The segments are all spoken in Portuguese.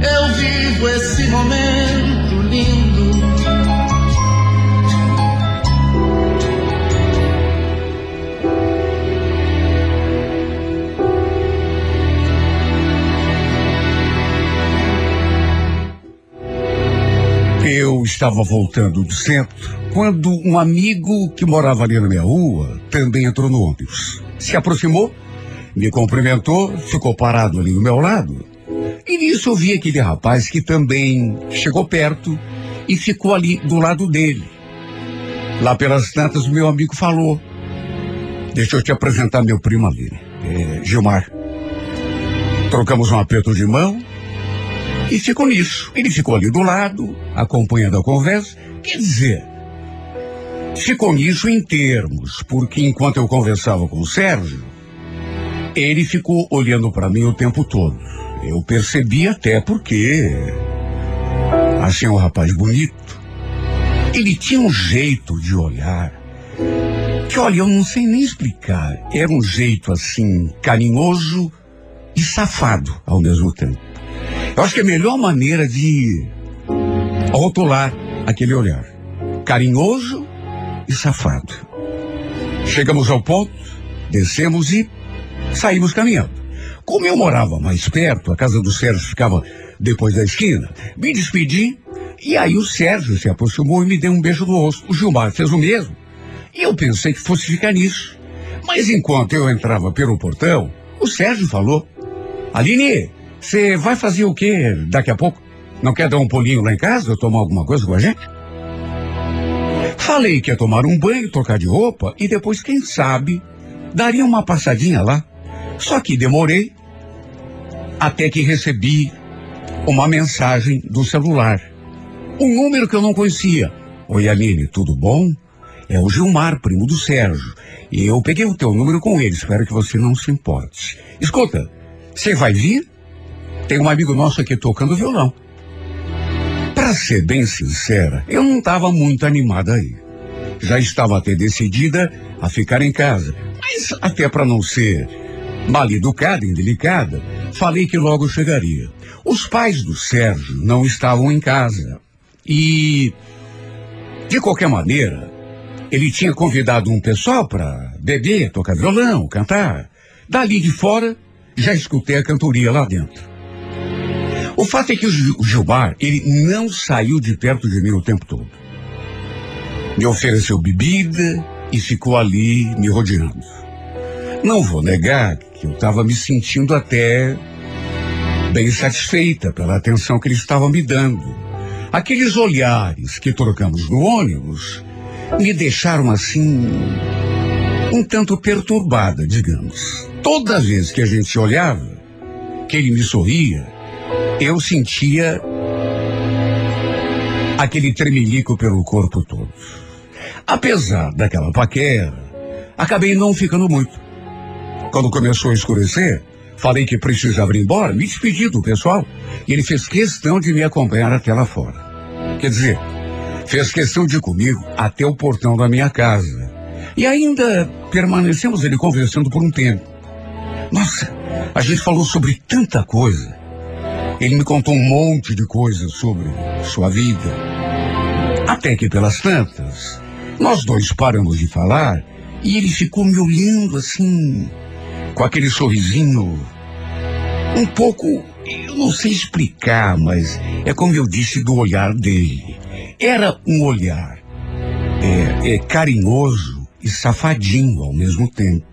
eu vivo esse momento lindo. Eu estava voltando do centro quando um amigo que morava ali na minha rua também entrou no ônibus. Se aproximou, me cumprimentou, ficou parado ali do meu lado. E nisso eu vi aquele rapaz que também chegou perto e ficou ali do lado dele. Lá pelas tantas, meu amigo falou: Deixa eu te apresentar meu primo ali, é, Gilmar. Trocamos um aperto de mão e ficou nisso. Ele ficou ali do lado, acompanhando a conversa. Quer dizer, ficou nisso em termos, porque enquanto eu conversava com o Sérgio, ele ficou olhando para mim o tempo todo. Eu percebi até porque achei um rapaz bonito. Ele tinha um jeito de olhar que, olha, eu não sei nem explicar. Era um jeito assim carinhoso e safado ao mesmo tempo. Eu acho que é a melhor maneira de rotular aquele olhar. Carinhoso e safado. Chegamos ao ponto, descemos e saímos caminhando. Como eu morava mais perto, a casa do Sérgio ficava depois da esquina, me despedi e aí o Sérgio se aproximou e me deu um beijo no rosto. O Gilmar fez o mesmo. E eu pensei que fosse ficar nisso. Mas enquanto eu entrava pelo portão, o Sérgio falou: Aline, você vai fazer o quê daqui a pouco? Não quer dar um pulinho lá em casa ou tomar alguma coisa com a gente? Falei que ia tomar um banho, trocar de roupa e depois, quem sabe, daria uma passadinha lá. Só que demorei até que recebi uma mensagem do celular. Um número que eu não conhecia. Oi, Aline, tudo bom? É o Gilmar, primo do Sérgio. E eu peguei o teu número com ele. Espero que você não se importe. Escuta, você vai vir? Tem um amigo nosso aqui tocando violão. Para ser bem sincera, eu não estava muito animada aí. Já estava até decidida a ficar em casa, mas até para não ser mal educada indelicada, falei que logo chegaria. Os pais do Sérgio não estavam em casa e, de qualquer maneira, ele tinha convidado um pessoal para beber, tocar violão, cantar. Dali de fora, já escutei a cantoria lá dentro. O fato é que o Gilmar, ele não saiu de perto de mim o tempo todo. Me ofereceu bebida e ficou ali me rodeando. Não vou negar eu estava me sentindo até bem satisfeita pela atenção que ele estava me dando. Aqueles olhares que trocamos no ônibus me deixaram assim um tanto perturbada, digamos. Toda vez que a gente olhava, que ele me sorria, eu sentia aquele tremelico pelo corpo todo. Apesar daquela paquera, acabei não ficando muito. Quando começou a escurecer, falei que precisava ir embora, me despedi do pessoal, e ele fez questão de me acompanhar até lá fora. Quer dizer, fez questão de ir comigo até o portão da minha casa. E ainda permanecemos ele conversando por um tempo. Nossa, a gente falou sobre tanta coisa. Ele me contou um monte de coisas sobre sua vida. Até que pelas tantas, nós dois paramos de falar e ele ficou me olhando assim, com aquele sorrisinho, um pouco, eu não sei explicar, mas é como eu disse do olhar dele. Era um olhar é, é, carinhoso e safadinho ao mesmo tempo.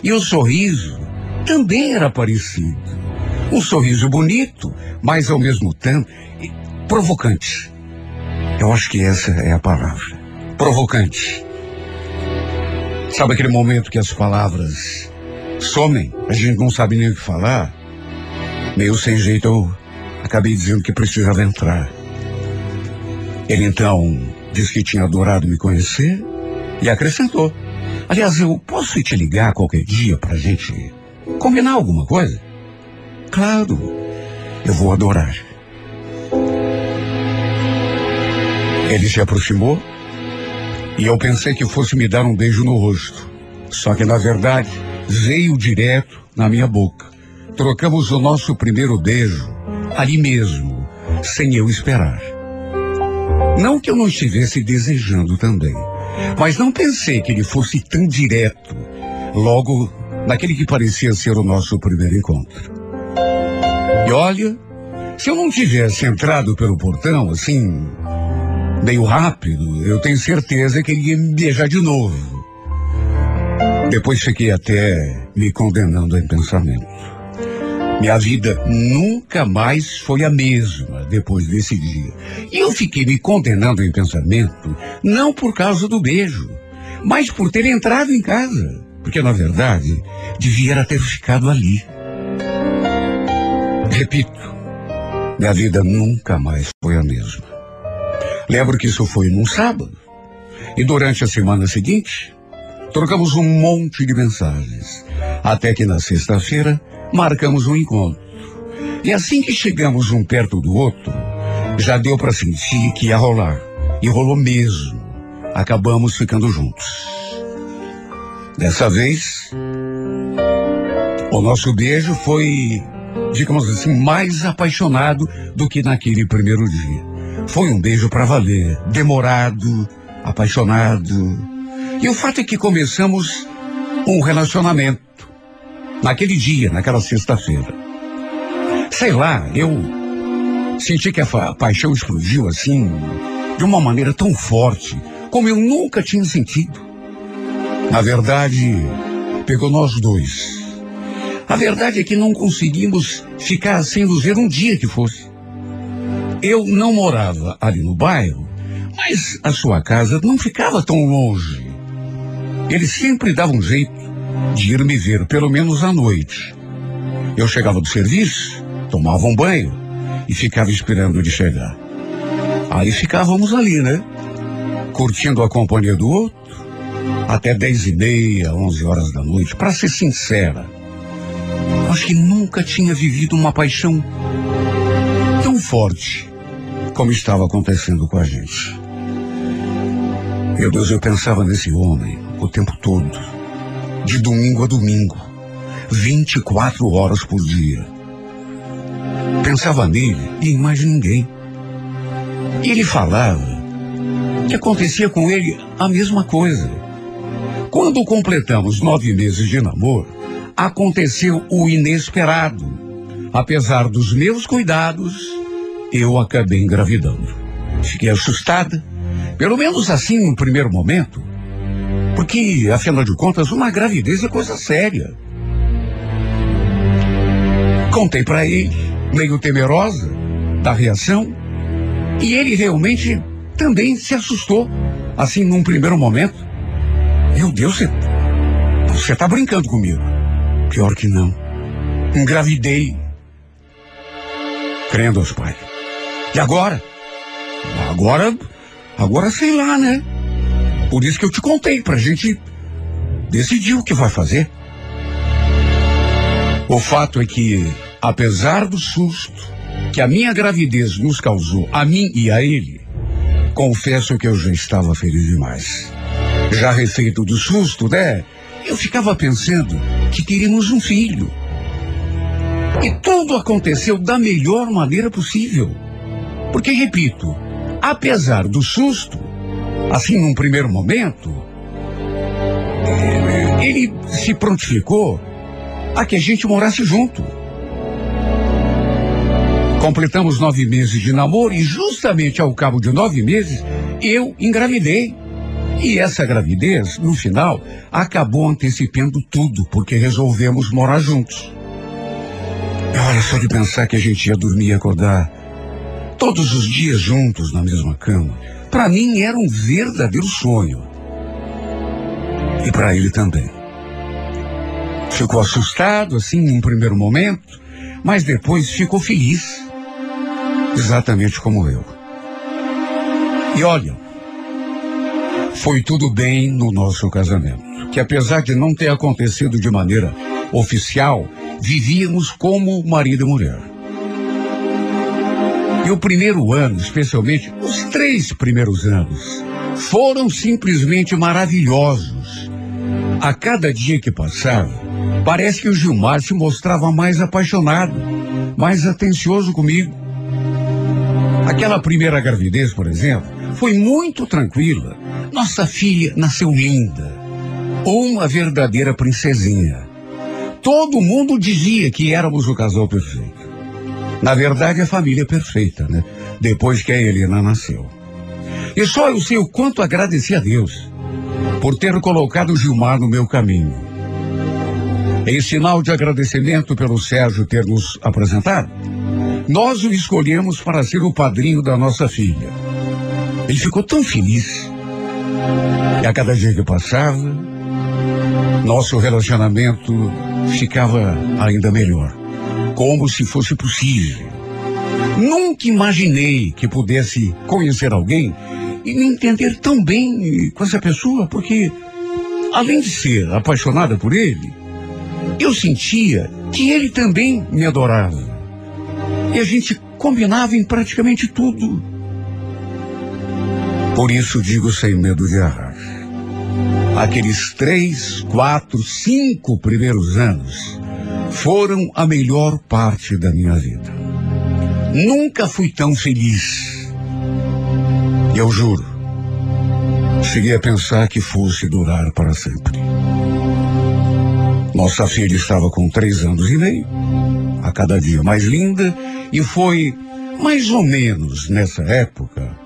E o sorriso também era parecido. Um sorriso bonito, mas ao mesmo tempo provocante. Eu acho que essa é a palavra. Provocante. Sabe aquele momento que as palavras somem? A gente não sabe nem o que falar. Meio sem jeito, eu acabei dizendo que precisava entrar. Ele então disse que tinha adorado me conhecer e acrescentou. Aliás, eu posso te ligar qualquer dia pra gente combinar alguma coisa? Claro, eu vou adorar. Ele se aproximou e eu pensei que fosse me dar um beijo no rosto. Só que, na verdade, veio direto na minha boca. Trocamos o nosso primeiro beijo ali mesmo, sem eu esperar. Não que eu não estivesse desejando também, mas não pensei que ele fosse tão direto, logo naquele que parecia ser o nosso primeiro encontro. E olha, se eu não tivesse entrado pelo portão, assim, meio rápido, eu tenho certeza que ele ia me beijar de novo. Depois fiquei até me condenando em pensamento. Minha vida nunca mais foi a mesma depois desse dia. E eu fiquei me condenando em pensamento, não por causa do beijo, mas por ter entrado em casa. Porque, na verdade, devia ter ficado ali. Repito, minha vida nunca mais foi a mesma. Lembro que isso foi num sábado. E durante a semana seguinte, trocamos um monte de mensagens. Até que na sexta-feira, marcamos um encontro. E assim que chegamos um perto do outro, já deu para sentir que ia rolar. E rolou mesmo. Acabamos ficando juntos. Dessa vez, o nosso beijo foi, digamos assim, mais apaixonado do que naquele primeiro dia. Foi um beijo para valer, demorado, apaixonado. E o fato é que começamos um relacionamento naquele dia, naquela sexta-feira. Sei lá, eu senti que a, paixão explodiu assim, de uma maneira tão forte, como eu nunca tinha sentido. Na verdade, pegou nós dois. A verdade é que não conseguimos ficar sem nos ver um dia que fosse. Eu não morava ali no bairro, mas a sua casa não ficava tão longe. Ele sempre dava um jeito de ir me ver, pelo menos à noite. Eu chegava do serviço, tomava um banho e ficava esperando ele chegar. Aí ficávamos ali, né? Curtindo a companhia do outro, até dez e meia, onze horas da noite. Para ser sincera, acho que nunca tinha vivido uma paixão tão forte como estava acontecendo com a gente. Meu Deus, eu pensava nesse homem o tempo todo, de domingo a domingo, 24 horas por dia. Pensava nele e em mais ninguém. E ele falava que acontecia com ele a mesma coisa. Quando completamos nove meses de namoro, aconteceu o inesperado. Apesar dos meus cuidados, eu acabei engravidando. Fiquei assustada, pelo menos assim no primeiro momento, porque, afinal de contas, uma gravidez é coisa séria. Contei para ele, meio temerosa da reação, e ele realmente também se assustou, assim num primeiro momento. Meu Deus, você, você tá brincando comigo. Pior que não. Engravidei. Crendo aos pais. E agora? Agora, agora sei lá, né? Por isso que eu te contei, pra gente decidir o que vai fazer. O fato é que, apesar do susto que a minha gravidez nos causou, a mim e a ele, confesso que eu já estava feliz demais. Já refeito do susto, né? Eu ficava pensando que teríamos um filho. E tudo aconteceu da melhor maneira possível. Porque, repito, apesar do susto, assim num primeiro momento, ele se prontificou a que a gente morasse junto. Completamos nove meses de namoro e justamente ao cabo de nove meses eu engravidei. E essa gravidez, no final, acabou antecipando tudo, porque resolvemos morar juntos. Olha só de pensar que a gente ia dormir e acordar todos os dias juntos na mesma cama. Para mim era um verdadeiro sonho. E para ele também. Ficou assustado, assim, em um primeiro momento, mas depois ficou feliz. exatamente como eu. E olha, foi tudo bem no nosso casamento, que apesar de não ter acontecido de maneira oficial, vivíamos como marido e mulher. E o primeiro ano, especialmente os três primeiros anos, foram simplesmente maravilhosos. A cada dia que passava, parece que o Gilmar se mostrava mais apaixonado, mais atencioso comigo. Aquela primeira gravidez, por exemplo, foi muito tranquila. Nossa filha nasceu linda. Uma verdadeira princesinha. Todo mundo dizia que éramos o casal perfeito. Na verdade, a família perfeita, né? Depois que a Helena nasceu. E só eu sei o quanto agradeci a Deus por ter colocado Gilmar no meu caminho. Em sinal de agradecimento pelo Sérgio ter nos apresentado, nós o escolhemos para ser o padrinho da nossa filha. Ele ficou tão feliz. E a cada dia que passava, nosso relacionamento ficava ainda melhor. Como se fosse possível. Nunca imaginei que pudesse conhecer alguém e me entender tão bem com essa pessoa, porque, além de ser apaixonada por ele, eu sentia que ele também me adorava. E a gente combinava em praticamente tudo. Por isso digo sem medo de errar. Aqueles três, quatro, cinco primeiros anos foram a melhor parte da minha vida. Nunca fui tão feliz. E eu juro, cheguei a pensar que fosse durar para sempre. Nossa filha estava com três anos e meio, a cada dia mais linda, e foi mais ou menos nessa época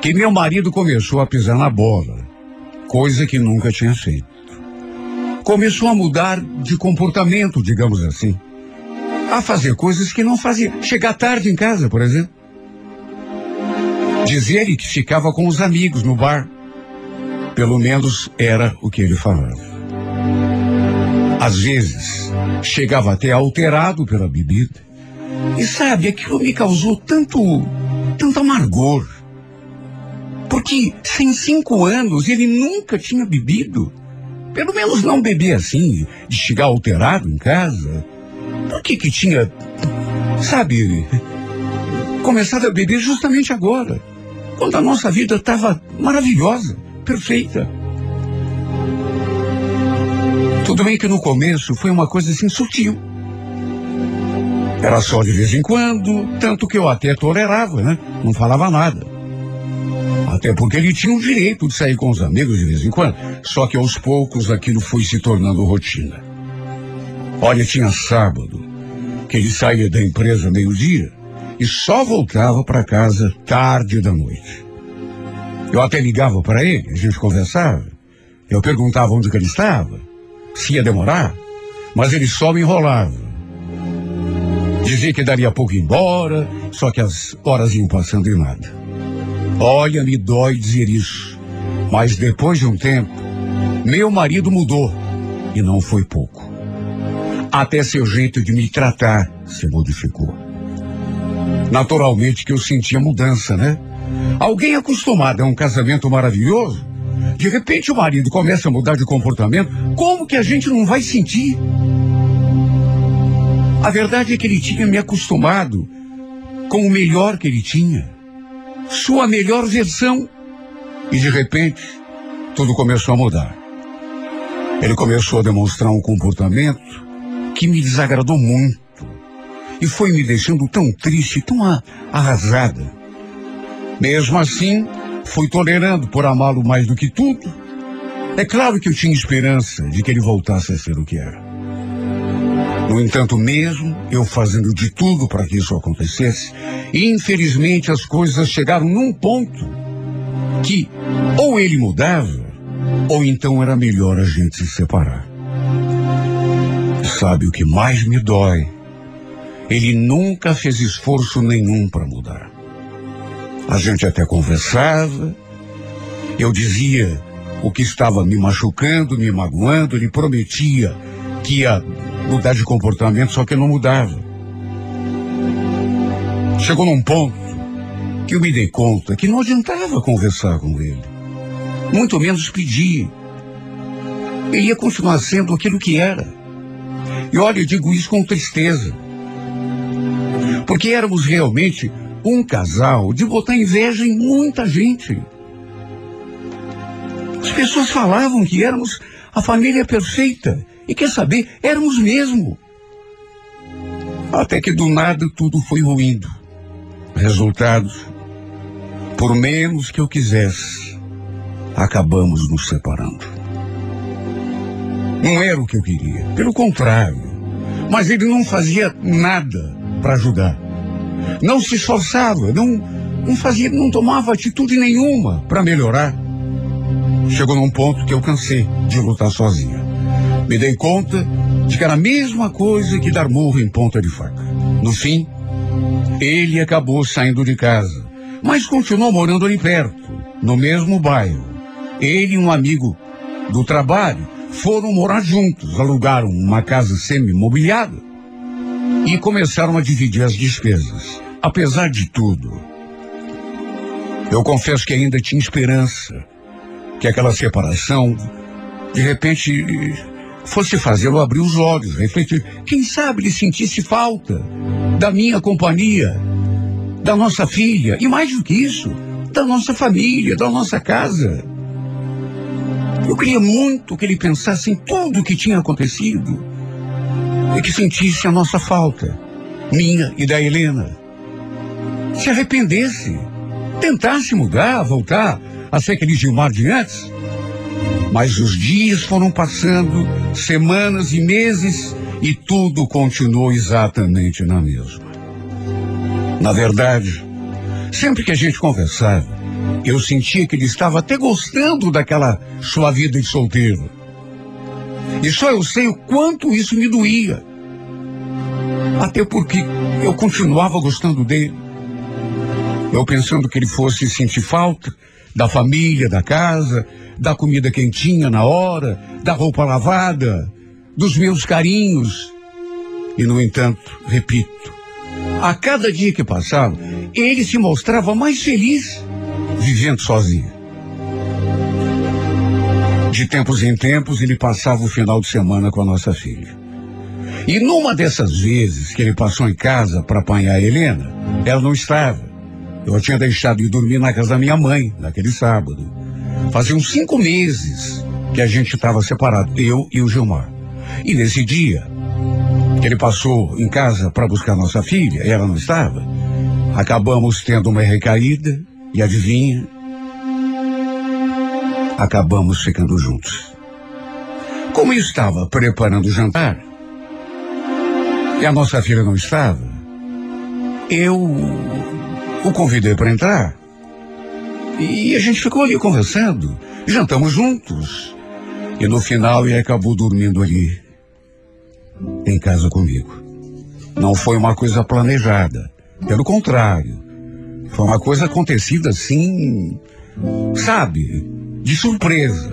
que meu marido começou a pisar na bola, coisa que nunca tinha feito. Começou a mudar de comportamento, digamos assim. A fazer coisas que não fazia. Chegar tarde em casa, por exemplo. Dizia ele que ficava com os amigos no bar. Pelo menos era o que ele falava. Às vezes, chegava até alterado pela bebida. E sabe, aquilo me causou tanto, tanto amargor. Porque sem cinco anos ele nunca tinha bebido. Pelo menos não bebia assim, de chegar alterado em casa. Por que que tinha, sabe, começado a beber justamente agora? Quando a nossa vida estava maravilhosa, perfeita. Tudo bem que no começo foi uma coisa assim sutil. Era só de vez em quando, tanto que eu até tolerava, né? Não falava nada. Até porque ele tinha o direito de sair com os amigos de vez em quando. Só que aos poucos aquilo foi se tornando rotina. Olha, tinha sábado que ele saía da empresa meio-dia e só voltava para casa tarde da noite. Eu até ligava para ele, a gente conversava. Eu perguntava onde ele estava, se ia demorar, mas ele só me enrolava. Dizia que daria pouco embora, só que as horas iam passando e nada. Olha, me dói dizer isso. Mas depois de um tempo, meu marido mudou. E não foi pouco. Até seu jeito de me tratar se modificou. Naturalmente que eu sentia mudança, né? Alguém acostumado a um casamento maravilhoso, de repente o marido começa a mudar de comportamento, como que a gente não vai sentir? A verdade é que ele tinha me acostumado com o melhor que ele tinha sua melhor versão. E de repente, tudo começou a mudar. Ele começou a demonstrar um comportamento que me desagradou muito. E foi me deixando tão triste, tão arrasada. Mesmo assim, fui tolerando por amá-lo mais do que tudo. É claro que eu tinha esperança de que ele voltasse a ser o que era. No entanto, mesmo eu fazendo de tudo para que isso acontecesse, infelizmente as coisas chegaram num ponto que ou ele mudava, ou então era melhor a gente se separar. Sabe o que mais me dói? Ele nunca fez esforço nenhum para mudar. A gente até conversava, eu dizia o que estava me machucando, me magoando, ele prometia que ia mudar de comportamento, só que não mudava. Chegou num ponto que eu me dei conta que não adiantava conversar com ele. Muito menos pedir. Ele ia continuar sendo aquilo que era. E olha, eu digo isso com tristeza. Porque éramos realmente um casal de botar inveja em muita gente. As pessoas falavam que éramos a família perfeita. E quer saber, éramos mesmo. Até que do nada tudo foi ruindo. Resultado, por menos que eu quisesse, acabamos nos separando. Não era o que eu queria, pelo contrário. Mas ele não fazia nada para ajudar. Não se esforçava, não, não fazia, não tomava atitude nenhuma para melhorar. Chegou num ponto que eu cansei de lutar sozinha. Me dei conta de que era a mesma coisa que dar murro em ponta de faca. No fim, ele acabou saindo de casa, mas continuou morando ali perto, no mesmo bairro. Ele e um amigo do trabalho foram morar juntos, alugaram uma casa semi-mobiliada e começaram a dividir as despesas. Apesar de tudo, eu confesso que ainda tinha esperança que aquela separação, de repente, fosse fazê-lo abrir os olhos, refletir. Quem sabe ele sentisse falta da minha companhia, da nossa filha, e mais do que isso, da nossa família, da nossa casa. Eu queria muito que ele pensasse em tudo o que tinha acontecido e que sentisse a nossa falta, minha e da Helena. Se arrependesse, tentasse mudar, voltar a ser aquele Gilmar de antes. Mas os dias foram passando, semanas e meses, e tudo continuou exatamente na mesma. Na verdade, sempre que a gente conversava, eu sentia que ele estava até gostando daquela sua vida de solteiro. E só eu sei o quanto isso me doía. Até porque eu continuava gostando dele. Eu pensando que ele fosse sentir falta da família, da casa, da comida quentinha na hora, da roupa lavada, dos meus carinhos. E, no entanto, repito, a cada dia que passava, ele se mostrava mais feliz vivendo sozinho. De tempos em tempos, ele passava o final de semana com a nossa filha. E numa dessas vezes que ele passou em casa para apanhar a Helena, ela não estava. Eu tinha deixado de dormir na casa da minha mãe, naquele sábado. Fazia uns cinco meses que a gente estava separado, eu e o Gilmar. E nesse dia, que ele passou em casa para buscar nossa filha, ela não estava, acabamos tendo uma recaída, e adivinha? Acabamos ficando juntos. Como eu estava preparando o jantar, e a nossa filha não estava, eu o convidei para entrar. E a gente ficou ali conversando. Jantamos juntos. E no final ele acabou dormindo ali. Em casa comigo. Não foi uma coisa planejada. Pelo contrário. Foi uma coisa acontecida assim. Sabe? De surpresa.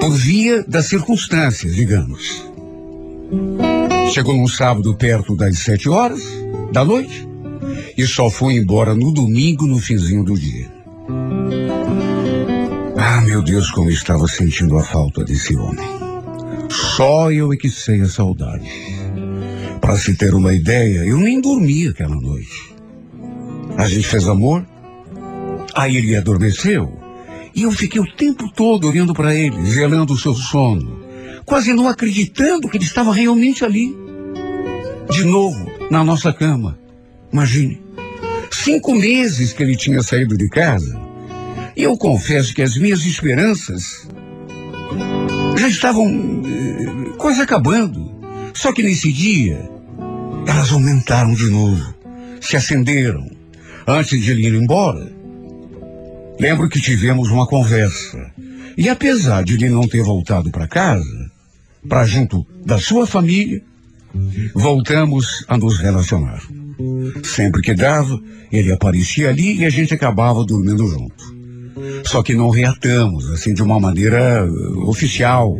Por via das circunstâncias, digamos. Chegou num sábado perto das sete horas da noite e só foi embora no domingo, no finzinho do dia. Ah, meu Deus, como estava sentindo a falta desse homem. Só eu é que sei a saudade. Para se ter uma ideia, eu nem dormi aquela noite. A gente fez amor, aí ele adormeceu, e eu fiquei o tempo todo olhando para ele, zelando o seu sono, quase não acreditando que ele estava realmente ali. De novo, na nossa cama. Imagine. Cinco meses que ele tinha saído de casa. E eu confesso que as minhas esperanças já estavam eh, quase acabando. Só que nesse dia, elas aumentaram de novo, se acenderam. Antes de ele ir embora, lembro que tivemos uma conversa. E apesar de ele não ter voltado para casa, para junto da sua família, voltamos a nos relacionar. Sempre que dava, ele aparecia ali e a gente acabava dormindo junto. Só que não reatamos, assim, de uma maneira uh, oficial.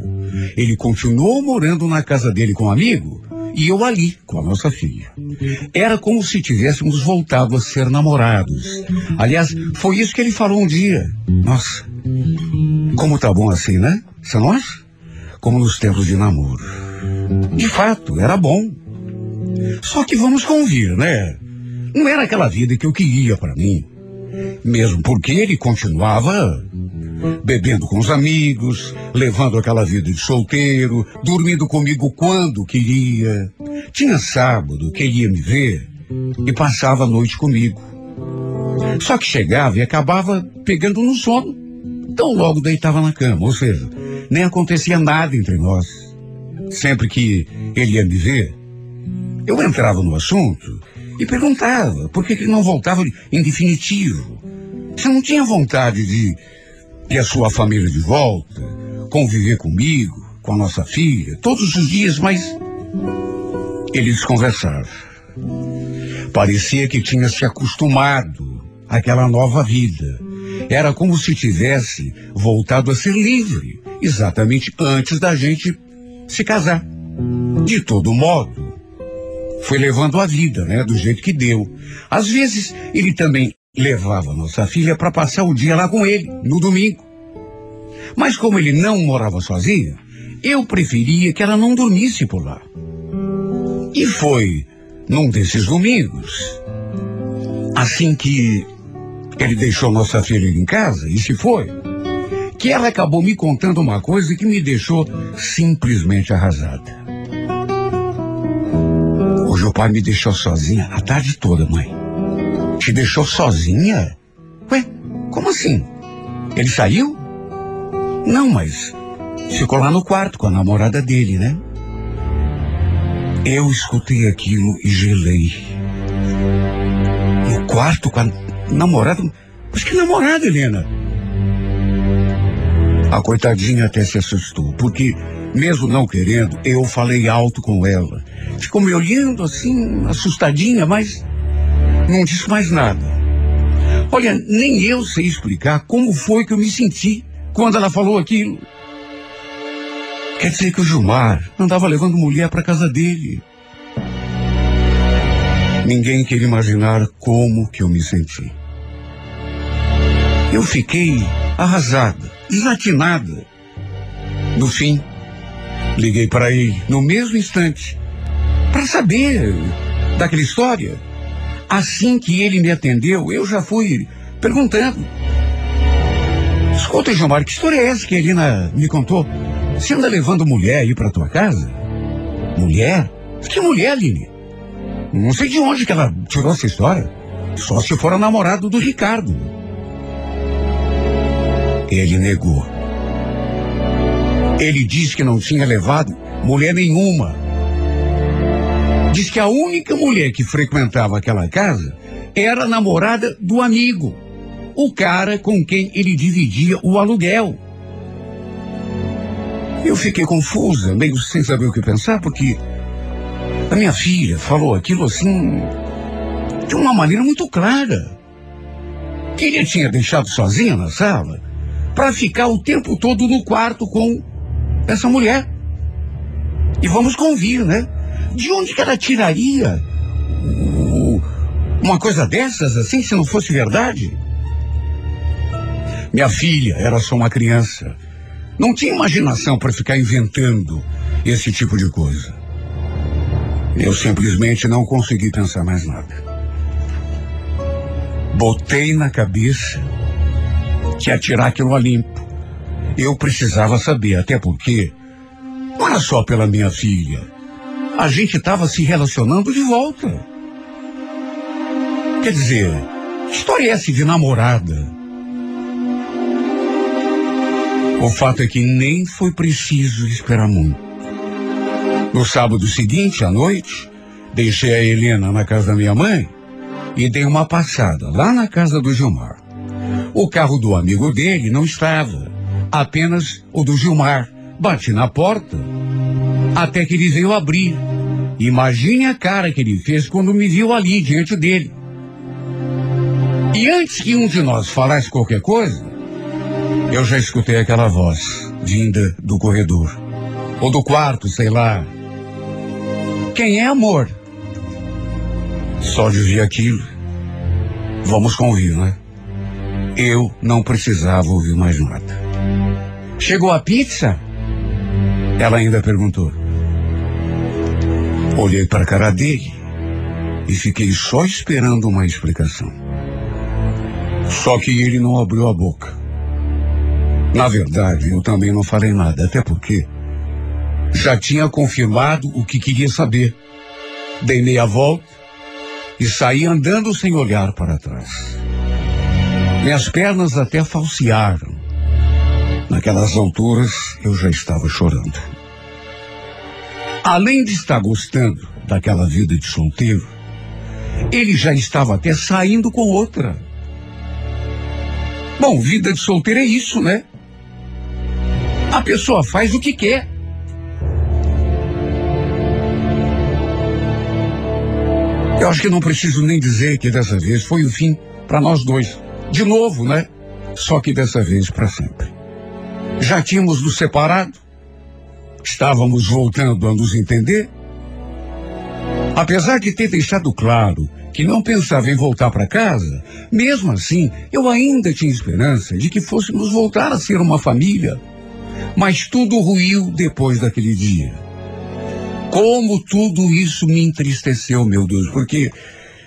Ele continuou morando na casa dele com um amigo e eu ali com a nossa filha. Era como se tivéssemos voltado a ser namorados. Aliás, foi isso que ele falou um dia. Nossa, como tá bom assim, né? Você não acha? Como nos tempos de namoro. De fato, era bom. Só que vamos convir, né? Não era aquela vida que eu queria para mim. Mesmo porque ele continuava bebendo com os amigos, levando aquela vida de solteiro, dormindo comigo quando queria. Tinha sábado que ele ia me ver e passava a noite comigo. Só que chegava e acabava pegando no sono. Então logo deitava na cama, ou seja, nem acontecia nada entre nós. Sempre que ele ia me ver, eu entrava no assunto e perguntava por que ele não voltava em definitivo. Você não tinha vontade de ter a sua família de volta, conviver comigo, com a nossa filha, todos os dias, mas eles conversavam. Parecia que tinha se acostumado àquela nova vida. Era como se tivesse voltado a ser livre, exatamente antes da gente se casar. De todo modo, foi levando a vida, né, do jeito que deu. Às vezes, ele também levava nossa filha para passar o dia lá com ele, no domingo. Mas como ele não morava sozinho, eu preferia que ela não dormisse por lá. E foi num desses domingos, assim que ele deixou nossa filha em casa e se foi, que ela acabou me contando uma coisa que me deixou simplesmente arrasada. O pai me deixou sozinha a tarde toda, mãe. Te deixou sozinha? Ué, como assim? Ele saiu? Não, mas ficou lá no quarto com a namorada dele, né? Eu escutei aquilo e gelei. No quarto com a namorada? Mas que namorada, Helena? A coitadinha até se assustou, porque, mesmo não querendo, eu falei alto com ela. Ficou me olhando assim, assustadinha, mas não disse mais nada. Olha, nem eu sei explicar como foi que eu me senti quando ela falou aquilo. Quer dizer que o Gilmar andava levando mulher para casa dele. Ninguém queria imaginar como que eu me senti. Eu fiquei arrasada, desatinada. No fim, liguei para ele no mesmo instante para saber daquela história. Assim que ele me atendeu, eu já fui perguntando. Escuta, Gilmar, que história é essa que a Elina me contou? Você anda levando mulher aí pra tua casa? Mulher? Que mulher, Aline? Não sei de onde que ela tirou essa história. Só se for a namorada do Ricardo. Ele negou. Ele disse que não tinha levado mulher nenhuma. Diz que a única mulher que frequentava aquela casa era a namorada do amigo o cara com quem ele dividia o aluguel. Eu fiquei confusa, meio sem saber o que pensar, porque a minha filha falou aquilo assim, de uma maneira muito clara. Que ele tinha deixado sozinha na sala para ficar o tempo todo no quarto com essa mulher. E vamos convir, né? De onde que ela tiraria uma coisa dessas assim, se não fosse verdade? Minha filha era só uma criança. Não tinha imaginação para ficar inventando esse tipo de coisa. Eu simplesmente não consegui pensar mais nada. Botei na cabeça que atirar aquilo a limpo. Eu precisava saber, até porque não era só pela minha filha. A gente estava se relacionando de volta. Quer dizer, história é essa de namorada? O fato é que nem foi preciso esperar muito. No sábado seguinte, à noite, deixei a Helena na casa da minha mãe e dei uma passada lá na casa do Gilmar. O carro do amigo dele não estava, apenas o do Gilmar. Bati na porta até que ele veio abrir. Imagine a cara que ele fez quando me viu ali diante dele. E antes que um de nós falasse qualquer coisa, eu já escutei aquela voz vinda do corredor. Ou do quarto, sei lá. Quem é amor? Só dizia aquilo. Vamos convir, né? Eu não precisava ouvir mais nada. Chegou a pizza? Ela ainda perguntou. Olhei para a cara dele e fiquei só esperando uma explicação. Só que ele não abriu a boca. Na verdade, eu também não falei nada, até porque já tinha confirmado o que queria saber. Dei meia volta e saí andando sem olhar para trás. Minhas pernas até falsearam. Naquelas alturas, eu já estava chorando. Além de estar gostando daquela vida de solteiro, ele já estava até saindo com outra. Bom, vida de solteiro é isso, né? A pessoa faz o que quer. Eu acho que não preciso nem dizer que dessa vez foi o fim para nós dois. De novo, né? Só que dessa vez para sempre. Já tínhamos nos separado. Estávamos voltando a nos entender. Apesar de ter deixado claro que não pensava em voltar para casa, mesmo assim, eu ainda tinha esperança de que fôssemos voltar a ser uma família. Mas tudo ruiu depois daquele dia. Como tudo isso me entristeceu, meu Deus, porque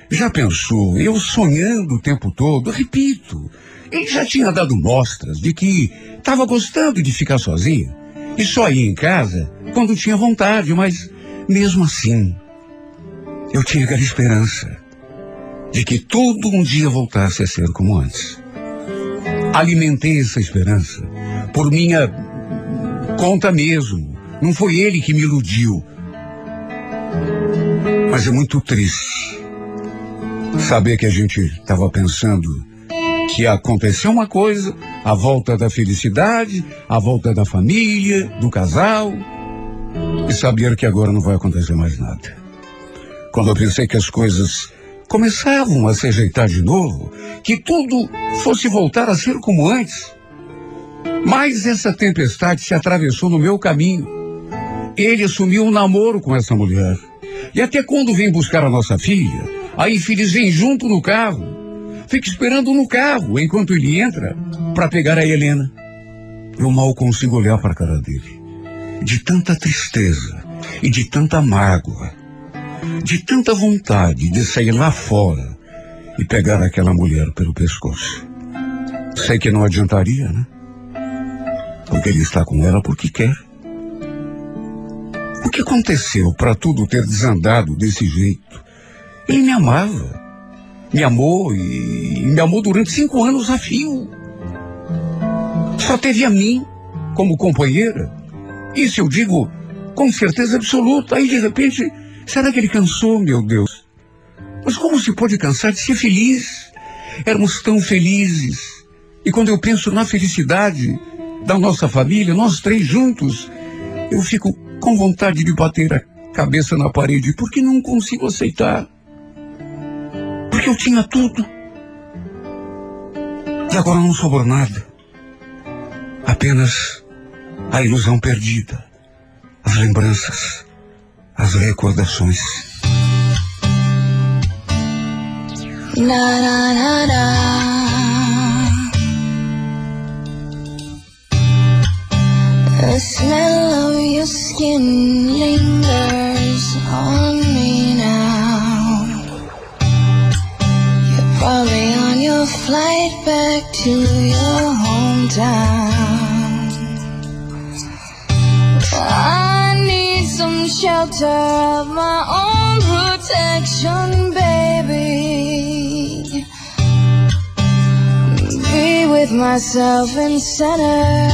já pensou, eu sonhando o tempo todo, repito, ele já tinha dado mostras de que estava gostando de ficar sozinho e só ia em casa quando tinha vontade, mas mesmo assim, eu tinha aquela esperança de que tudo um dia voltasse a ser como antes. Alimentei essa esperança por minha conta mesmo. Não foi ele que me iludiu. Mas é muito triste saber que a gente estava pensando que ia acontecer uma coisa, a volta da felicidade, a volta da família, do casal, e saber que agora não vai acontecer mais nada. Quando eu pensei que as coisas começavam a se ajeitar de novo, que tudo fosse voltar a ser como antes. Mas essa tempestade se atravessou no meu caminho. Ele assumiu um namoro com essa mulher. E até quando vem buscar a nossa filha, a infeliz vem junto no carro. Fica esperando no carro enquanto ele entra para pegar a Helena. Eu mal consigo olhar para a cara dele. De tanta tristeza e de tanta mágoa de tanta vontade de sair lá fora e pegar aquela mulher pelo pescoço. Sei que não adiantaria, né? Porque ele está com ela porque quer. O que aconteceu para tudo ter desandado desse jeito? Ele me amava. Me amou e, me amou durante cinco anos a fio. Só teve a mim como companheira. Isso eu digo com certeza absoluta. Aí de repente Será que ele cansou, meu Deus? Mas como se pode cansar de ser feliz? Éramos tão felizes. E quando eu penso na felicidade da nossa família, nós três juntos, eu fico com vontade de bater a cabeça na parede, porque não consigo aceitar. Porque eu tinha tudo. E agora não sobrou nada. Apenas a ilusão perdida, as lembranças as recordações. Na, na, na, na. The smell of your skin lingers on probably on your flight back to your hometown. I need some shelter of my own protection, baby. Be with myself in center,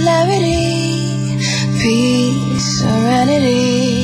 clarity, peace, serenity.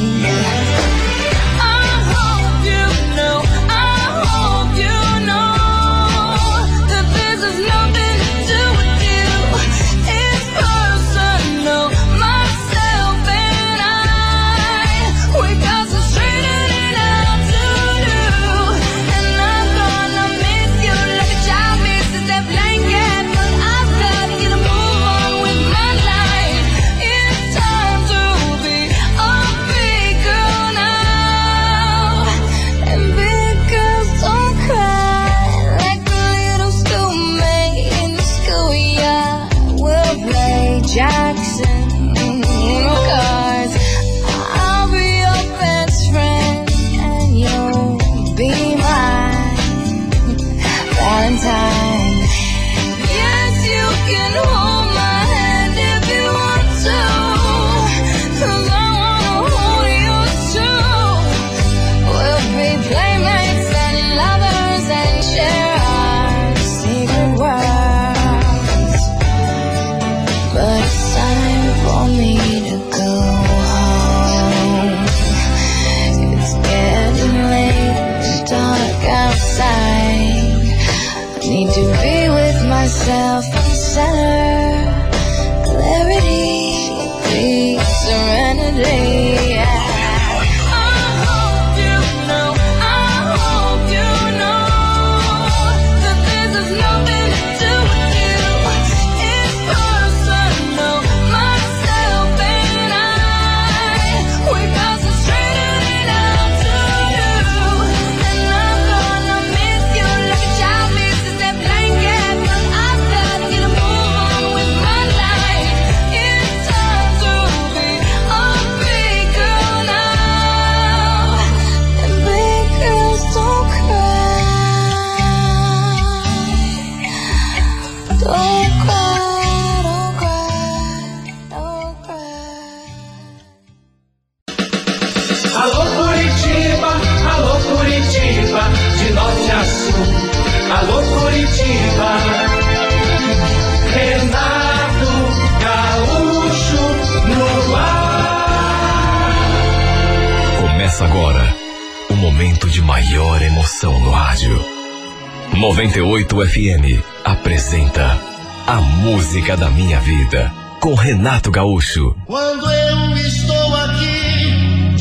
Renato Gaúcho. Quando eu estou aqui,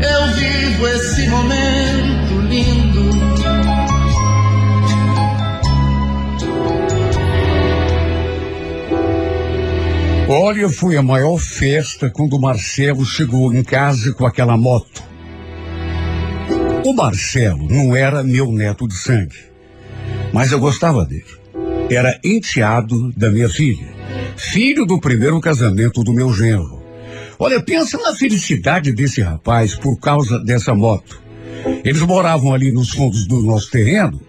eu vivo esse momento lindo. Olha, foi a maior festa quando o Marcelo chegou em casa com aquela moto. O Marcelo não era meu neto de sangue, mas eu gostava dele. Era enteado da minha filha, filho do primeiro casamento do meu genro. Olha, pensa na felicidade desse rapaz por causa dessa moto. Eles moravam ali nos fundos do nosso terreno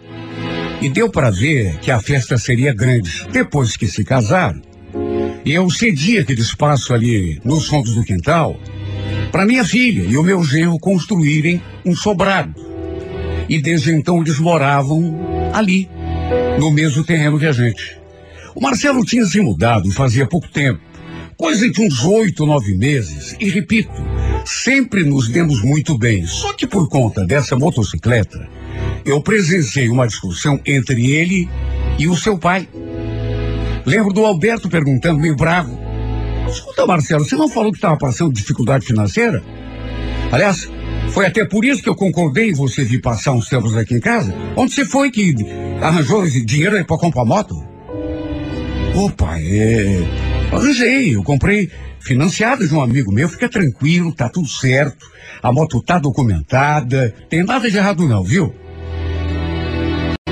e deu para ver que a festa seria grande. Depois que se casaram, eu cedi aquele espaço ali nos fundos do quintal para minha filha e o meu genro construírem um sobrado. E desde então eles moravam ali, no mesmo terreno que a gente. O Marcelo tinha se mudado fazia pouco tempo, coisa de uns oito, nove meses, e repito, sempre nos demos muito bem. Só que por conta dessa motocicleta, eu presenciei uma discussão entre ele e o seu pai. Lembro do Alberto perguntando, meio bravo. Escuta, Marcelo, você não falou que estava passando dificuldade financeira? Aliás, foi até por isso que eu concordei em você vir passar uns tempos aqui em casa. Onde você foi que arranjou esse dinheiro aí para comprar moto? Opa, é. Arranjei, eu comprei financiado de um amigo meu. Fica tranquilo, tá tudo certo. A moto tá documentada. Tem nada de errado não, viu?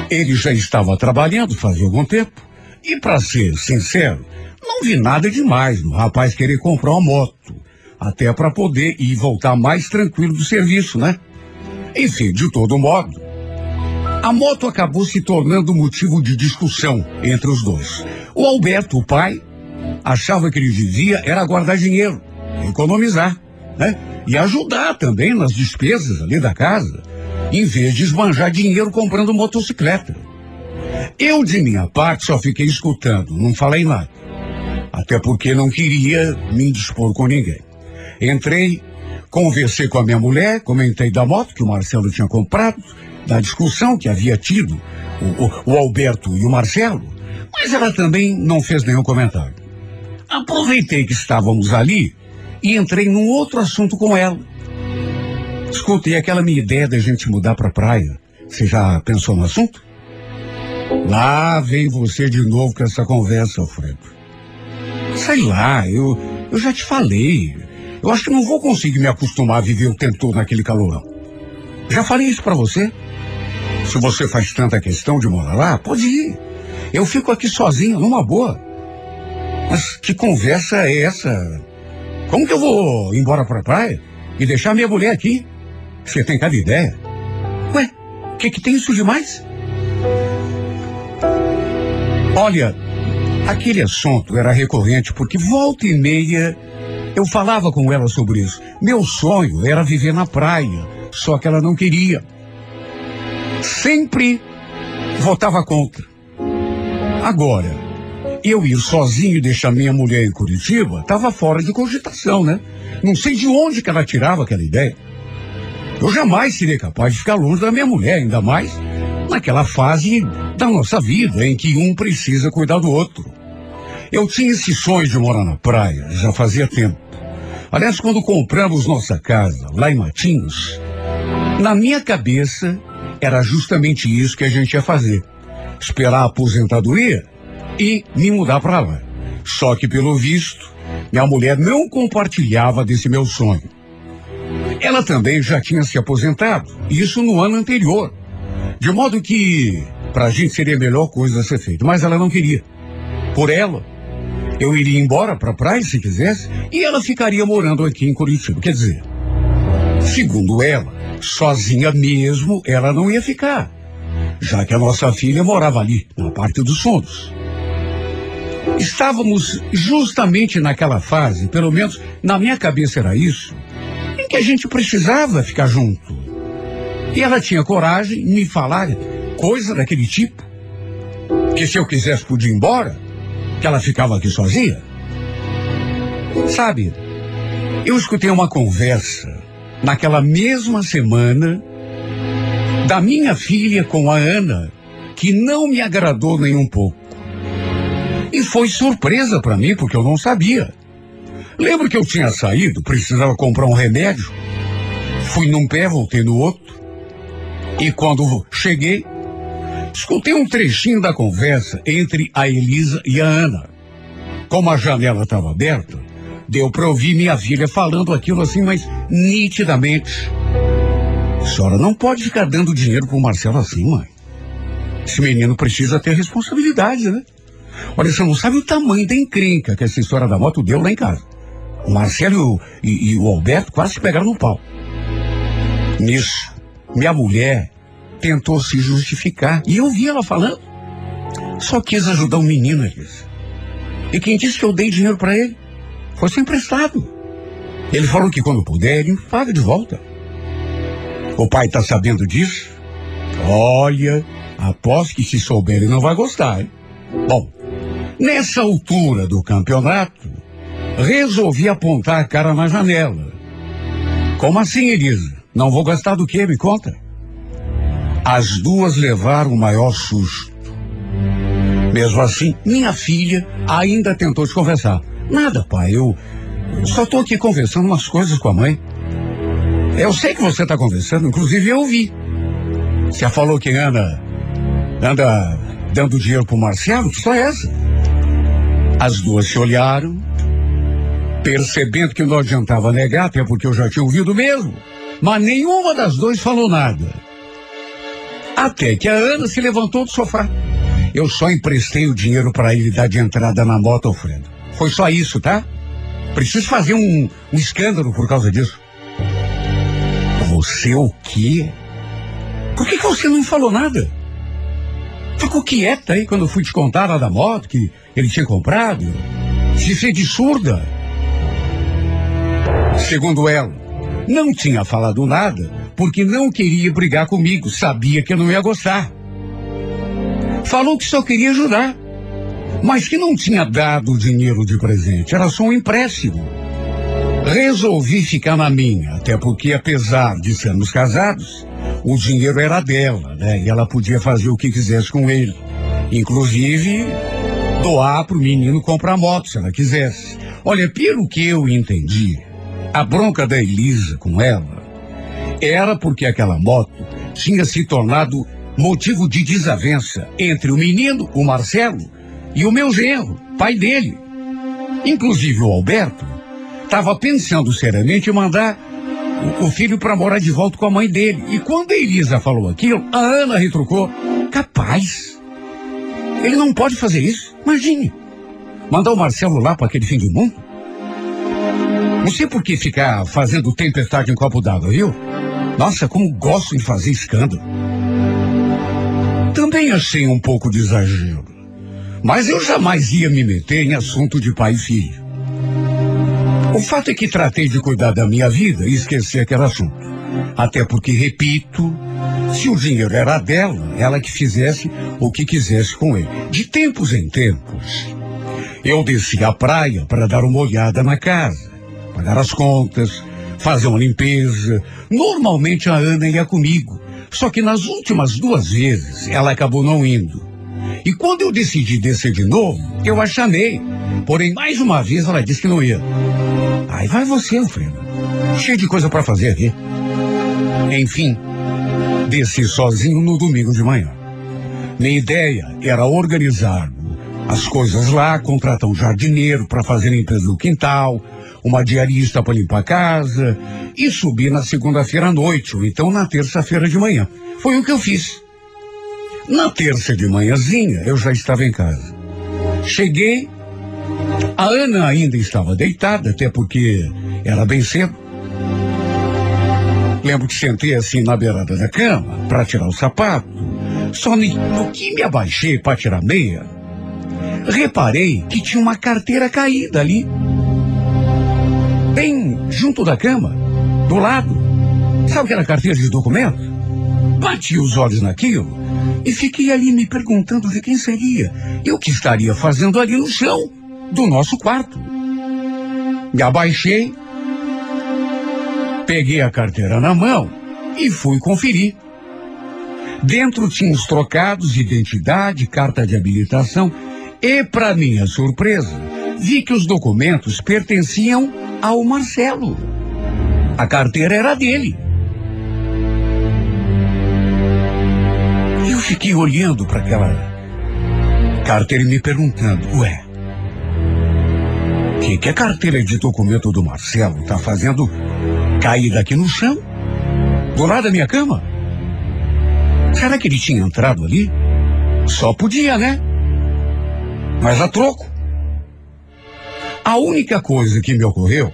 Ele já estava trabalhando fazia algum tempo. E para ser sincero, não vi nada demais no rapaz querer comprar uma moto. Até para poder ir voltar mais tranquilo do serviço, né? Enfim, de todo modo, a moto acabou se tornando motivo de discussão entre os dois. O Alberto, o pai, achava que ele devia era guardar dinheiro, economizar, né? E ajudar também nas despesas ali da casa, em vez de esbanjar dinheiro comprando motocicleta. Eu, de minha parte, só fiquei escutando, não falei nada. Até porque não queria me indispor com ninguém. Entrei, conversei com a minha mulher, comentei da moto que o Marcelo tinha comprado, da discussão que havia tido o, o, Alberto e o Marcelo, mas ela também não fez nenhum comentário. Aproveitei que estávamos ali e entrei num outro assunto com ela. Escuta, e aquela minha ideia da gente mudar para praia? Você já pensou no assunto? Lá vem você de novo com essa conversa, Alfredo. Sei lá, eu, eu já te falei. Eu acho que não vou conseguir me acostumar a viver o todo naquele calorão. Já falei isso para você. Se você faz tanta questão de morar lá, pode ir. Eu fico aqui sozinho, numa boa. Mas que conversa é essa? Como que eu vou embora pra praia e deixar minha mulher aqui? Você tem cada ideia? Ué, o que, que tem isso demais? Olha, aquele assunto era recorrente porque volta e meia eu falava com ela sobre isso. Meu sonho era viver na praia, só que ela não queria. Sempre votava contra. Agora, eu ir sozinho e deixar minha mulher em Curitiba estava fora de cogitação, né? Não sei de onde que ela tirava aquela ideia. Eu jamais seria capaz de ficar longe da minha mulher, ainda mais naquela fase da nossa vida em que um precisa cuidar do outro. Eu tinha esse sonho de morar na praia, já fazia tempo. Aliás, quando compramos nossa casa lá em Matinhos, na minha cabeça era justamente isso que a gente ia fazer. Esperar a aposentadoria e me mudar para lá. Só que, pelo visto, minha mulher não compartilhava desse meu sonho. Ela também já tinha se aposentado, isso no ano anterior. De modo que, para a gente seria a melhor coisa a ser feita, mas ela não queria. Por ela, eu iria embora para a praia se quisesse e ela ficaria morando aqui em Curitiba. Quer dizer, segundo ela, sozinha mesmo ela não ia ficar, já que a nossa filha morava ali, na parte dos fundos. Estávamos justamente naquela fase, pelo menos na minha cabeça era isso, em que a gente precisava ficar junto. E ela tinha coragem de me falar coisa daquele tipo. Que se eu quisesse podia ir embora, que ela ficava aqui sozinha. Sabe, eu escutei uma conversa naquela mesma semana da minha filha com a Ana, que não me agradou nem um pouco. E foi surpresa para mim, porque eu não sabia. Lembro que eu tinha saído, precisava comprar um remédio. Fui num pé, voltei no outro. E quando cheguei, escutei um trechinho da conversa entre a Elisa e a Ana. Como a janela estava aberta, deu para ouvir minha filha falando aquilo assim, mas nitidamente. A senhora não pode ficar dando dinheiro pro Marcelo assim, mãe. Esse menino precisa ter responsabilidade, né? Olha, você não sabe o tamanho da encrenca que essa história da moto deu lá em casa. O Marcelo e, e, e o Alberto quase se pegaram no pau. Nisso, minha mulher tentou se justificar. E eu vi ela falando. Só quis ajudar o menino, Elisa. E quem disse que eu dei dinheiro para ele? Foi sem emprestado. Ele falou que quando puder, ele paga de volta. O pai tá sabendo disso? Olha, aposto que se souber ele não vai gostar, hein? Bom, nessa altura do campeonato, resolvi apontar a cara na janela. Como assim, Elisa? Não vou gastar do que? Me conta. As duas levaram o maior susto. Mesmo assim, minha filha ainda tentou te conversar. Nada, pai, eu, só estou aqui conversando umas coisas com a mãe. Eu sei que você está conversando, inclusive eu ouvi. Você falou que anda, anda dando dinheiro pro Marcelo, só essa. As duas se olharam, percebendo que não adiantava negar, até porque eu já tinha ouvido mesmo. Mas nenhuma das duas falou nada. Até que a Ana se levantou do sofá. Eu só emprestei o dinheiro para ele dar de entrada na moto, Alfredo. Foi só isso, tá? Preciso fazer um, um escândalo por causa disso. Você o quê? Por que, que você não falou nada? Ficou quieta aí quando eu fui te contar lá da moto que ele tinha comprado. Se fez de surda. Segundo ela, não tinha falado nada porque não queria brigar comigo, sabia que eu não ia gostar. Falou que só queria ajudar, mas que não tinha dado dinheiro de presente, era só um empréstimo. Resolvi ficar na minha, até porque apesar de sermos casados, o dinheiro era dela, né? E ela podia fazer o que quisesse com ele. Inclusive, doar para o menino comprar moto, se ela quisesse. Olha, pelo que eu entendi, a bronca da Elisa com ela era porque aquela moto tinha se tornado motivo de desavença entre o menino, o Marcelo, e o meu genro, pai dele. Inclusive o Alberto estava pensando seriamente em mandar o, o filho para morar de volta com a mãe dele. E quando a Elisa falou aquilo, a Ana retrucou: capaz. Ele não pode fazer isso. Imagine. Mandar o Marcelo lá para aquele fim do mundo. Não sei por que ficar fazendo tempestade em copo d'água, viu? Nossa, como gosto de fazer escândalo. Também achei um pouco de exagero. Mas eu jamais ia me meter em assunto de pai e filho. O fato é que tratei de cuidar da minha vida e esqueci aquele assunto. Até porque, repito, se o dinheiro era dela, ela que fizesse o que quisesse com ele. De tempos em tempos, eu desci à praia para dar uma olhada na casa, pagar as contas, fazer uma limpeza. Normalmente a Ana ia comigo. Só que nas últimas duas vezes ela acabou não indo. E quando eu decidi descer de novo, eu a chamei. Porém, mais uma vez ela disse que não ia. Aí vai você, Alfredo. Cheio de coisa para fazer aqui. Enfim, desci sozinho no domingo de manhã. Minha ideia era organizar as coisas lá, contratar um jardineiro para fazer limpeza do quintal, uma diarista para limpar a casa e subir na segunda-feira à noite, ou então na terça-feira de manhã. Foi o que eu fiz. Na terça de manhãzinha, eu já estava em casa. Cheguei, a Ana ainda estava deitada, até porque era bem cedo. Lembro que sentei assim na beirada da cama para tirar o sapato. Só no que me abaixei para tirar meia, reparei que tinha uma carteira caída ali. Bem junto da cama, do lado. Sabe aquela carteira de documento? Bati os olhos naquilo e fiquei ali me perguntando de quem seria e o que estaria fazendo ali no chão do nosso quarto. Me abaixei, peguei a carteira na mão e fui conferir. Dentro tinha os trocados de identidade, carta de habilitação e, para minha surpresa, vi que os documentos pertenciam ao Marcelo. A carteira era dele. Fiquei olhando para aquela carteira e me perguntando, ué, o que, que a carteira de documento do Marcelo está fazendo cair aqui no chão? Do lado da minha cama? Será que ele tinha entrado ali? Só podia, né? Mas a troco. A única coisa que me ocorreu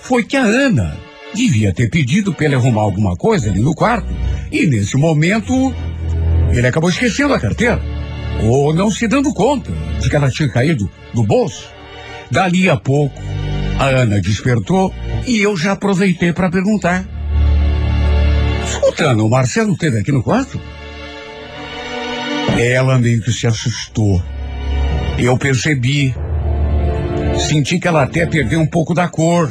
foi que a Ana devia ter pedido para ele arrumar alguma coisa ali no quarto. E nesse momento, ele acabou esquecendo a carteira. Ou não se dando conta de que ela tinha caído do bolso. Dali a pouco, a Ana despertou e eu já aproveitei para perguntar. Escutando, o Marcelo esteve aqui no quarto? Ela meio que se assustou. Eu percebi. Senti que ela até perdeu um pouco da cor.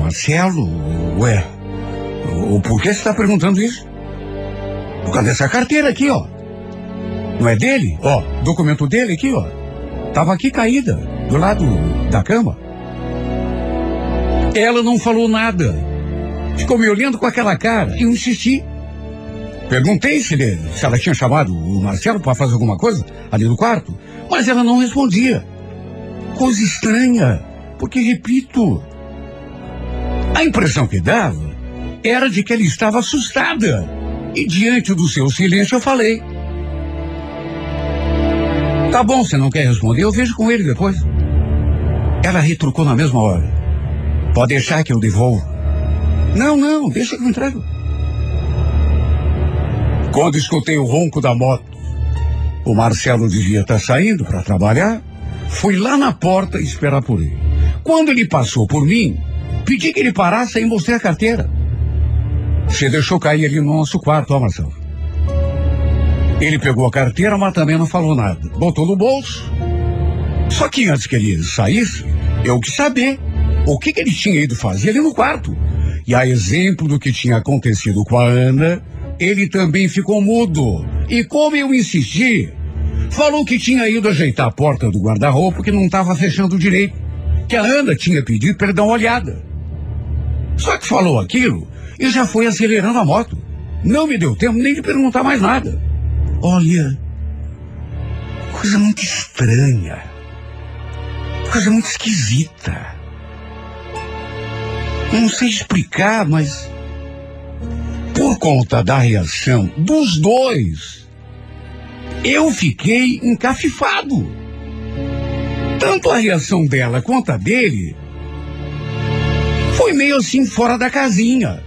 Marcelo, ué, por que você está perguntando isso? Por causa dessa carteira aqui, ó. Não é dele? Ó, documento dele aqui, ó. Tava aqui caída, do lado da cama. Ela não falou nada. Ficou me olhando com aquela cara e eu insisti. Perguntei se, ele, se ela tinha chamado o Marcelo para fazer alguma coisa ali no quarto, mas ela não respondia. Coisa estranha, porque, repito, a impressão que dava era de que ela estava assustada. E diante do seu silêncio eu falei. Tá bom, você não quer responder, eu vejo com ele depois. Ela retrucou na mesma hora. Pode deixar que eu devolvo. Não, não, deixa que eu entrego. Quando escutei o ronco da moto, o Marcelo devia estar saindo para trabalhar. Fui lá na porta esperar por ele. Quando ele passou por mim, pedi que ele parasse e mostrei a carteira. Você deixou cair ali no nosso quarto, ó, Marcelo. Ele pegou a carteira, mas também não falou nada. Botou no bolso. Só que antes que ele saísse, eu quis saber o que, que ele tinha ido fazer ali no quarto. E a exemplo do que tinha acontecido com a Ana, ele também ficou mudo. E como eu insisti, falou que tinha ido ajeitar a porta do guarda-roupa que não estava fechando direito. Que a Ana tinha pedido para ele dar uma olhada. Só que falou aquilo e já foi acelerando a moto. Não me deu tempo nem de perguntar mais nada. Olha, coisa muito estranha. Coisa muito esquisita. Não sei explicar, mas por conta da reação dos dois, eu fiquei encafifado. Tanto a reação dela quanto a dele foi meio assim fora da casinha.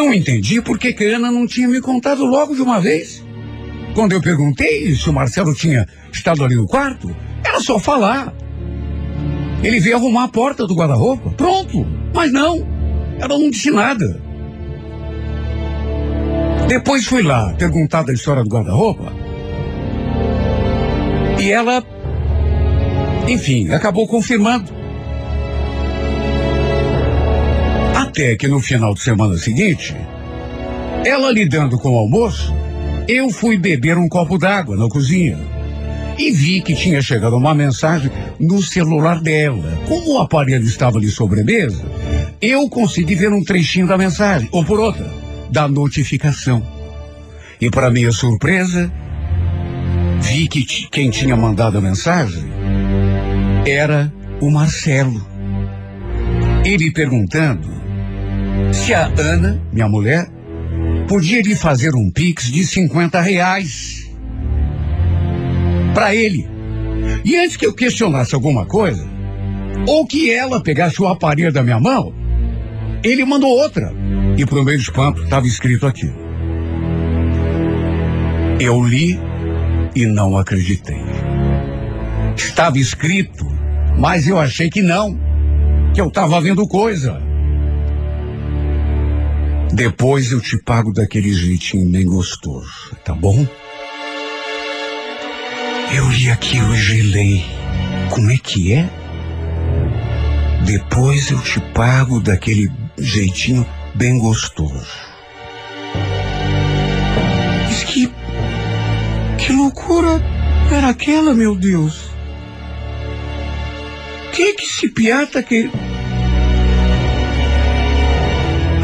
Não entendi por que Ana não tinha me contado logo de uma vez. Quando eu perguntei se o Marcelo tinha estado ali no quarto, era só falar. Ele veio arrumar a porta do guarda-roupa. Pronto. Mas não. Ela não disse nada. Depois fui lá perguntar da história do guarda-roupa. E ela, enfim, acabou confirmando. Até que no final de semana seguinte, ela lidando com o almoço, eu fui beber um copo d'água na cozinha e vi que tinha chegado uma mensagem no celular dela. Como o aparelho estava ali sobre a mesa, eu consegui ver um trechinho da mensagem, ou por outra, da notificação. E para minha surpresa, vi que quem tinha mandado a mensagem era o Marcelo. Ele perguntando se a Ana, minha mulher, podia lhe fazer um pix de 50 reais para ele. E antes que eu questionasse alguma coisa, ou que ela pegasse o aparelho da minha mão, ele mandou outra. E pro meio do espanto estava escrito aqui. Eu li e não acreditei. Estava escrito, mas eu achei que não, que eu estava vendo coisa. Depois eu te pago daquele jeitinho bem gostoso, tá bom? Eu li aquilo e gelei. Como é que é? Depois eu te pago daquele jeitinho bem gostoso. Mas que. Que loucura era aquela, meu Deus? Que que se piata que.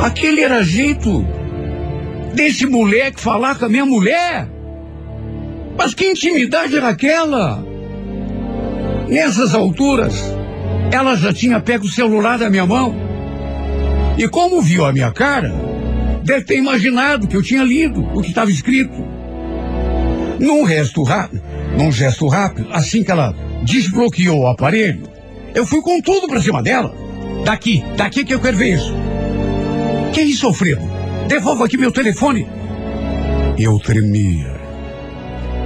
Aquele era jeito desse moleque falar com a minha mulher? Mas que intimidade era aquela? Nessas alturas, ela já tinha pego o celular da minha mão. E como viu a minha cara, deve ter imaginado que eu tinha lido o que estava escrito. Num gesto rápido, num gesto rápido, assim que ela desbloqueou o aparelho, eu fui com tudo pra cima dela. Daqui, daqui que eu quero ver isso. Que isso, Alfredo? Devolva aqui meu telefone. Eu tremia.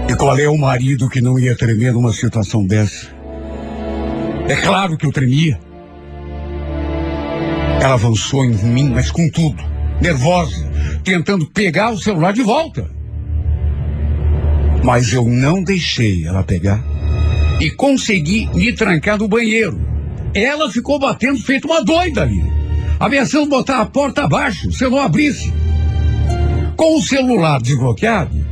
E qual é o marido que não ia tremer numa situação dessa? É claro que eu tremia. Ela avançou em mim, mas com tudo, nervosa, tentando pegar o celular de volta. Mas eu não deixei ela pegar e consegui me trancar no banheiro. Ela ficou batendo feito uma doida ali, ameaçando botar a porta abaixo se eu não abrisse. Com o celular desbloqueado,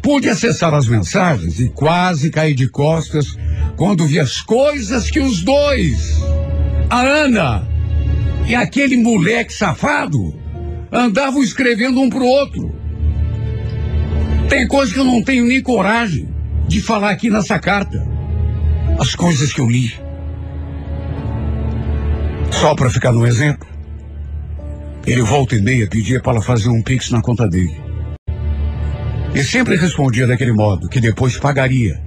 pude acessar as mensagens e quase caí de costas quando vi as coisas que os dois, a Ana e aquele moleque safado, andavam escrevendo um pro outro. Tem coisa que eu não tenho nem coragem de falar aqui nessa carta. As coisas que eu li. Só para ficar no exemplo. Ele volta e meia pedia para ela fazer um pix na conta dele. E sempre respondia daquele modo, que depois pagaria.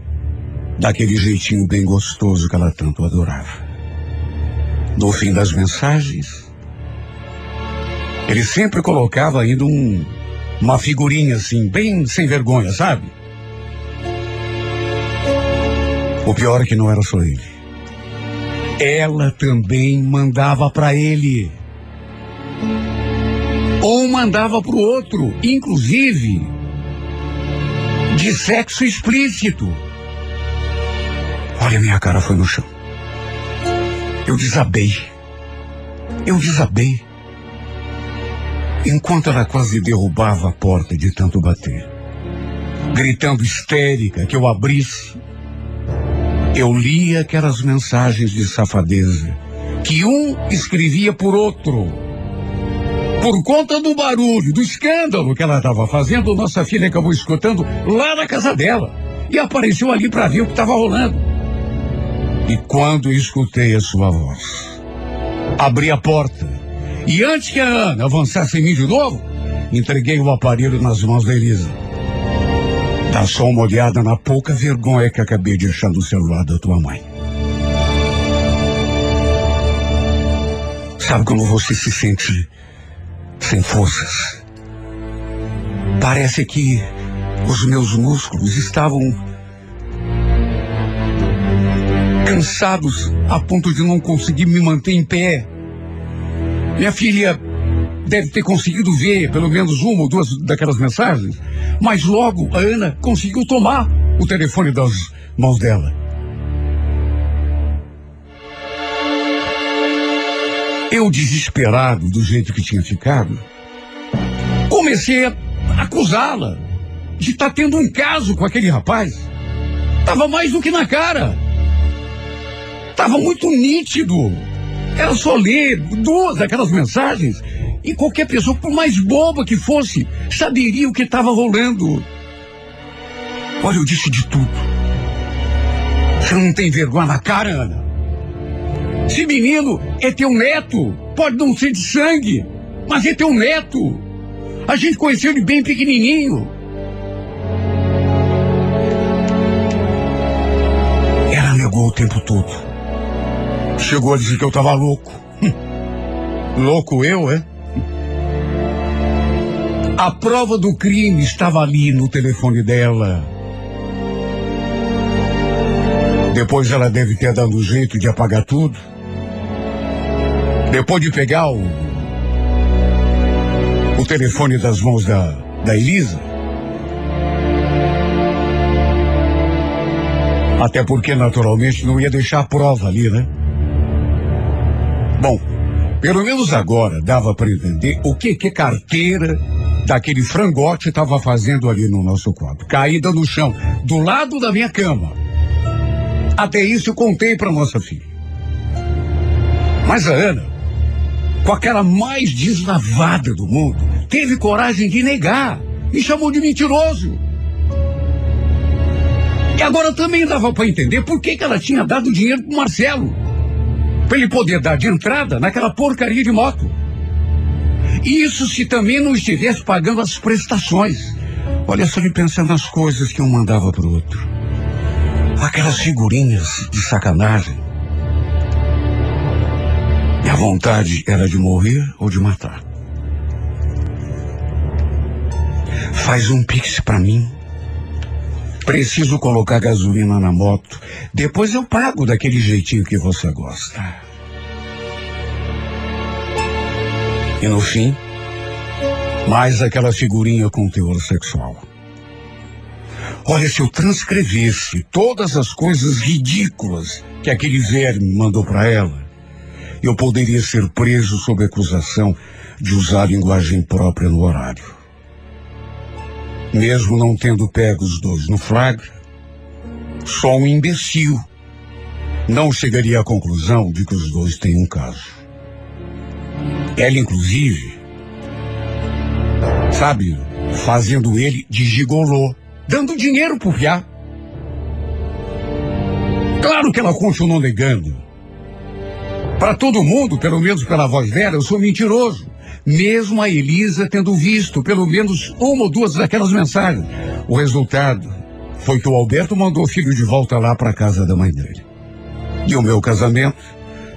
daquele jeitinho bem gostoso que ela tanto adorava. No fim das mensagens, ele sempre colocava ainda um, uma figurinha assim, bem sem vergonha, sabe? O pior é que não era só ele. Ela também mandava para ele. Ou mandava para o outro, inclusive de sexo explícito. Olha, minha cara foi no chão. Eu desabei. Eu desabei. Enquanto ela quase derrubava a porta de tanto bater, gritando histérica que eu abrisse, eu li aquelas mensagens de safadeza que um escrevia por outro. Por conta do barulho, do escândalo que ela estava fazendo, nossa filha acabou escutando lá na casa dela e apareceu ali para ver o que estava rolando. E quando escutei a sua voz, abri a porta e antes que a Ana avançasse em mim de novo, entreguei o aparelho nas mãos da Elisa. Dá só uma olhada na pouca vergonha que acabei de deixar no celular da tua mãe. Sabe como você se sente sem forças? Parece que os meus músculos estavam cansados a ponto de não conseguir me manter em pé. Minha filha deve ter conseguido ver pelo menos uma ou duas daquelas mensagens, mas logo a Ana conseguiu tomar o telefone das mãos dela. Eu, desesperado do jeito que tinha ficado, comecei a acusá-la de estar tendo um caso com aquele rapaz. Tava mais do que na cara. Tava muito nítido. Era só ler duas daquelas mensagens e qualquer pessoa, por mais boba que fosse, saberia o que estava rolando. Olha, eu disse de tudo. Você não tem vergonha na cara, Ana? Esse menino é teu neto. Pode não ser de sangue, mas é teu neto. A gente conheceu ele bem pequenininho. Ela negou o tempo todo. Chegou a dizer que eu tava louco. Hum. Louco eu, é? A prova do crime estava ali no telefone dela. Depois ela deve ter dado um jeito de apagar tudo. Depois de pegar o, o telefone das mãos da, da Elisa. Até porque, naturalmente, não ia deixar a prova ali, né? Bom, pelo menos agora dava para entender o que que carteira daquele frangote estava fazendo ali no nosso quarto. Caída no chão, do lado da minha cama. Até isso eu contei para nossa filha. Mas a Ana, com aquela mais deslavada do mundo, teve coragem de negar. Me chamou de mentiroso. E agora também dava para entender por que, que ela tinha dado dinheiro pro Marcelo. Para ele poder dar de entrada naquela porcaria de moto. Isso se também não estivesse pagando as prestações. Olha só ele pensando nas coisas que um mandava pro outro. Aquelas figurinhas de sacanagem. E a vontade era de morrer ou de matar. Faz um pix pra mim. Preciso colocar gasolina na moto. Depois eu pago daquele jeitinho que você gosta. E no fim, mais aquela figurinha com teor sexual. Olha, se eu transcrevesse todas as coisas ridículas que aquele verme mandou para ela, eu poderia ser preso sob acusação de usar linguagem própria no horário. Mesmo não tendo pego os dois no flagra, só um imbecil não chegaria à conclusão de que os dois têm um caso. Ela, inclusive, sabe, fazendo ele de gigolô, dando dinheiro pro piá. Claro que ela continuou negando. Para todo mundo, pelo menos pela voz dela, eu sou mentiroso. Mesmo a Elisa tendo visto pelo menos uma ou duas daquelas mensagens. O resultado foi que o Alberto mandou o filho de volta lá para casa da mãe dele. E o meu casamento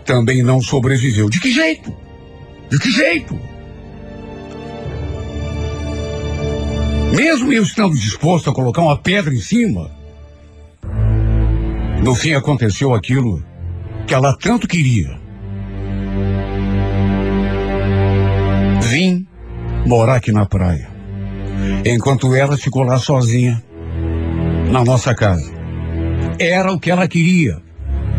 também não sobreviveu. De que jeito? De que jeito? Mesmo eu estando disposto a colocar uma pedra em cima, no fim aconteceu aquilo que ela tanto queria. Vim morar aqui na praia, enquanto ela ficou lá sozinha, na nossa casa. Era o que ela queria.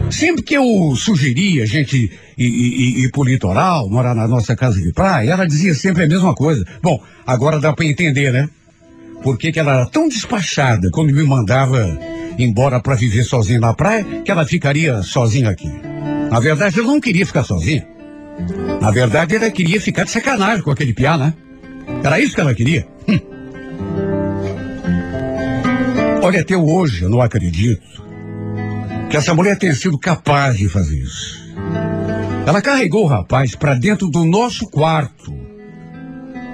Sempre que eu sugeria a gente ir, ir, ir, pro litoral, morar na nossa casa de praia, ela dizia sempre a mesma coisa. Bom, agora dá para entender, né? Por que, ela era tão despachada quando me mandava embora para viver sozinha na praia, que ela ficaria sozinha aqui. Na verdade, ela não queria ficar sozinha. Na verdade, ela queria ficar de sacanagem com aquele piá, né? Era isso que ela queria. Hum. Olha, até hoje eu não acredito que essa mulher tenha sido capaz de fazer isso. Ela carregou o rapaz para dentro do nosso quarto,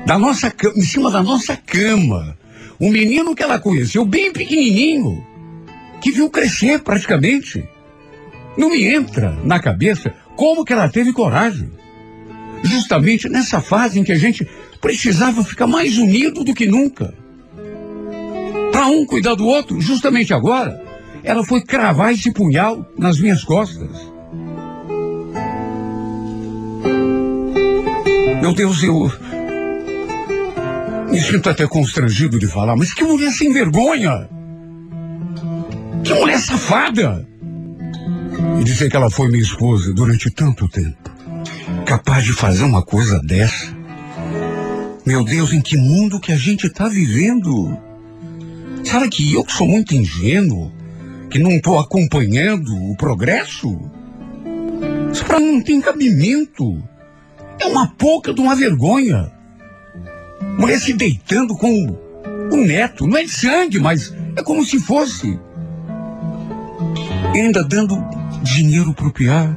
da nossa em cima da nossa cama. Um menino que ela conheceu bem pequenininho, que viu crescer praticamente. Não me entra na cabeça como que ela teve coragem. Justamente nessa fase em que a gente precisava ficar mais unido do que nunca. Para um cuidar do outro, justamente agora, ela foi cravar esse punhal nas minhas costas. Meu Deus, eu. Me sinto até constrangido de falar, mas que mulher sem vergonha! Que mulher safada! E dizer que ela foi minha esposa durante tanto tempo. Capaz de fazer uma coisa dessa. Meu Deus, em que mundo que a gente está vivendo? Será que eu que sou muito ingênuo? Que não estou acompanhando o progresso? Isso para mim não tem cabimento. É uma pouca de uma vergonha. Mulher se deitando com o, o neto. Não é de sangue, mas é como se fosse. E ainda dando dinheiro pro piá.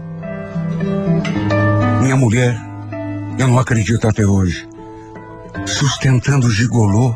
Minha mulher, eu não acredito até hoje, sustentando o gigolô.